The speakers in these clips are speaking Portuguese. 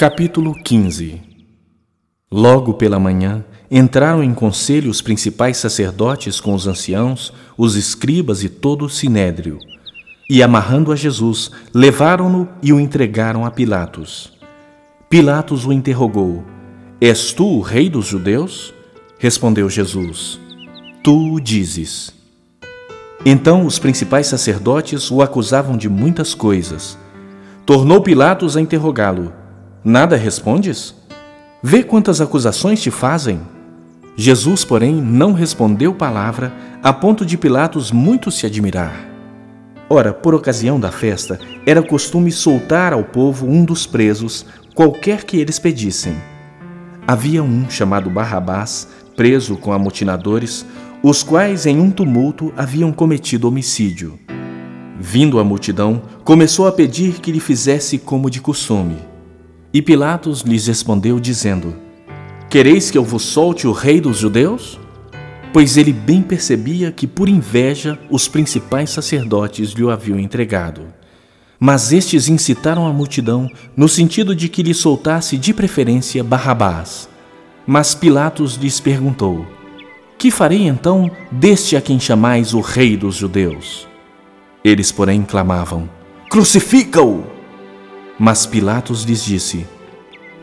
Capítulo 15 Logo pela manhã, entraram em conselho os principais sacerdotes com os anciãos, os escribas e todo o sinédrio. E amarrando a Jesus, levaram-no e o entregaram a Pilatos. Pilatos o interrogou: És tu o rei dos judeus? Respondeu Jesus: Tu o dizes. Então os principais sacerdotes o acusavam de muitas coisas. Tornou Pilatos a interrogá-lo: Nada respondes? Vê quantas acusações te fazem. Jesus, porém, não respondeu palavra, a ponto de Pilatos muito se admirar. Ora, por ocasião da festa, era costume soltar ao povo um dos presos, qualquer que eles pedissem. Havia um chamado Barrabás, preso com amotinadores, os quais em um tumulto haviam cometido homicídio. Vindo a multidão, começou a pedir que lhe fizesse como de costume. E Pilatos lhes respondeu, dizendo: Quereis que eu vos solte o rei dos judeus? Pois ele bem percebia que, por inveja, os principais sacerdotes lhe o haviam entregado. Mas estes incitaram a multidão no sentido de que lhe soltasse de preferência Barrabás. Mas Pilatos lhes perguntou: Que farei então deste a quem chamais o rei dos judeus? Eles, porém, clamavam: Crucifica-o! Mas Pilatos lhes disse: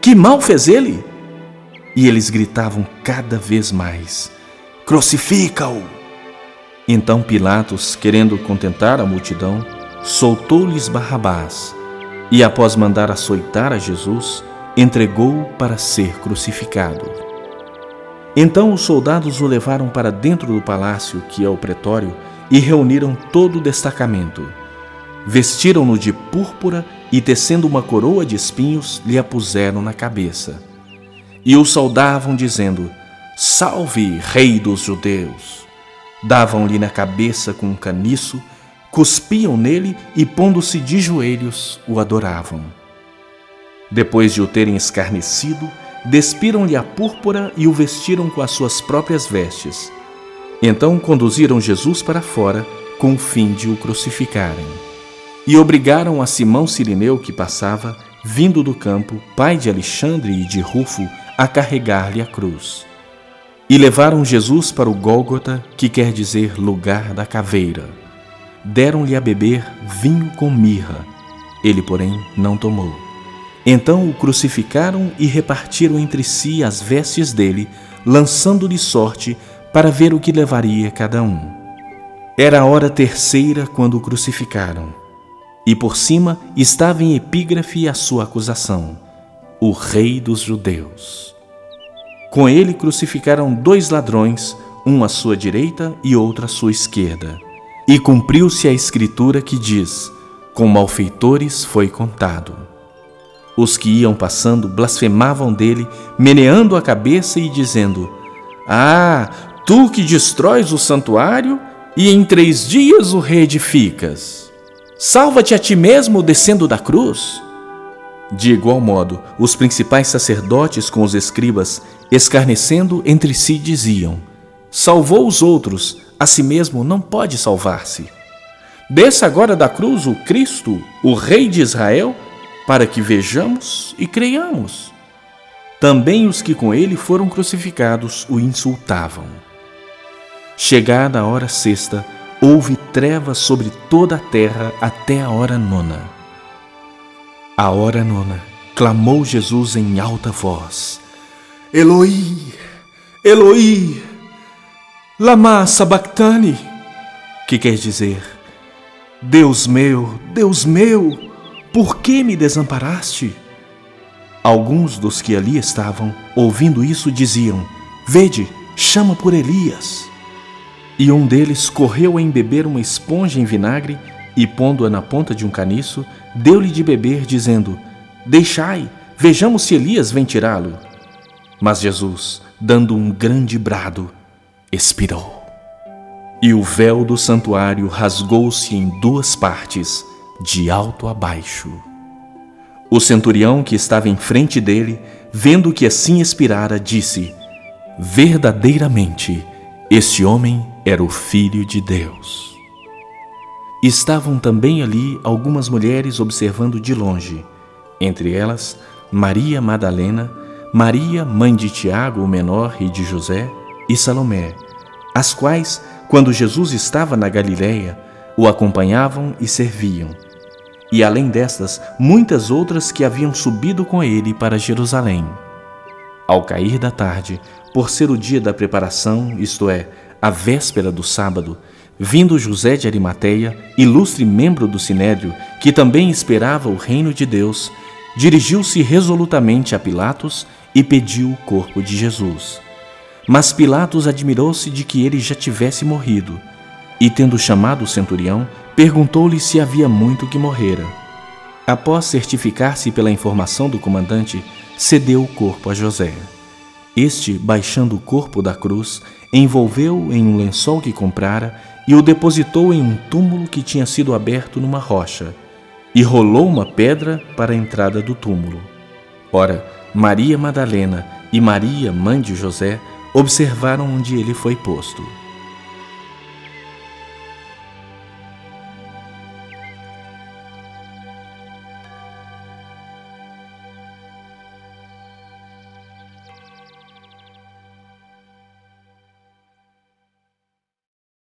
Que mal fez ele? E eles gritavam cada vez mais: Crucifica-o! Então Pilatos, querendo contentar a multidão, soltou-lhes Barrabás e, após mandar açoitar a Jesus, entregou-o para ser crucificado. Então os soldados o levaram para dentro do palácio, que é o pretório, e reuniram todo o destacamento. Vestiram-no de púrpura e, tecendo uma coroa de espinhos, lhe a puseram na cabeça. E o saudavam, dizendo: Salve, Rei dos Judeus! Davam-lhe na cabeça com um caniço, cuspiam nele e, pondo-se de joelhos, o adoravam. Depois de o terem escarnecido, despiram-lhe a púrpura e o vestiram com as suas próprias vestes. Então conduziram Jesus para fora, com o fim de o crucificarem e obrigaram a Simão Sirineu, que passava, vindo do campo, pai de Alexandre e de Rufo, a carregar-lhe a cruz. E levaram Jesus para o Gólgota, que quer dizer lugar da caveira. Deram-lhe a beber vinho com mirra. Ele, porém, não tomou. Então o crucificaram e repartiram entre si as vestes dele, lançando-lhe sorte para ver o que levaria cada um. Era a hora terceira quando o crucificaram e por cima estava em epígrafe a sua acusação: o Rei dos Judeus. Com ele crucificaram dois ladrões, um à sua direita e outro à sua esquerda. E cumpriu-se a escritura que diz: Com malfeitores foi contado. Os que iam passando blasfemavam dele, meneando a cabeça e dizendo: Ah, tu que destróis o santuário e em três dias o reedificas. Salva-te a ti mesmo descendo da cruz. De igual modo, os principais sacerdotes com os escribas, escarnecendo entre si, diziam: Salvou os outros, a si mesmo não pode salvar-se. Desça agora da cruz o Cristo, o Rei de Israel, para que vejamos e creiamos. Também os que com ele foram crucificados o insultavam. Chegada a hora sexta, houve trevas sobre toda a terra até a hora nona. A hora nona, clamou Jesus em alta voz: Eloi, Eloi, lama sabachthani, que quer dizer: Deus meu, Deus meu, por que me desamparaste? Alguns dos que ali estavam, ouvindo isso, diziam: Vede, chama por Elias. E um deles correu a embeber uma esponja em vinagre e, pondo-a na ponta de um caniço, deu-lhe de beber, dizendo: Deixai, vejamos se Elias vem tirá-lo. Mas Jesus, dando um grande brado, expirou. E o véu do santuário rasgou-se em duas partes, de alto a baixo. O centurião que estava em frente dele, vendo que assim expirara, disse: Verdadeiramente, este homem era o Filho de Deus. Estavam também ali algumas mulheres observando de longe, entre elas Maria Madalena, Maria, mãe de Tiago, o menor, e de José, e Salomé, as quais, quando Jesus estava na Galiléia, o acompanhavam e serviam. E além destas, muitas outras que haviam subido com ele para Jerusalém. Ao cair da tarde, por ser o dia da preparação, isto é, a véspera do sábado, vindo José de Arimateia, ilustre membro do sinédrio, que também esperava o reino de Deus, dirigiu-se resolutamente a Pilatos e pediu o corpo de Jesus. Mas Pilatos admirou-se de que ele já tivesse morrido, e tendo chamado o centurião, perguntou-lhe se havia muito que morrera. Após certificar-se pela informação do comandante, cedeu o corpo a José. Este, baixando o corpo da cruz, envolveu-o em um lençol que comprara e o depositou em um túmulo que tinha sido aberto numa rocha, e rolou uma pedra para a entrada do túmulo. Ora, Maria Madalena e Maria, mãe de José, observaram onde ele foi posto.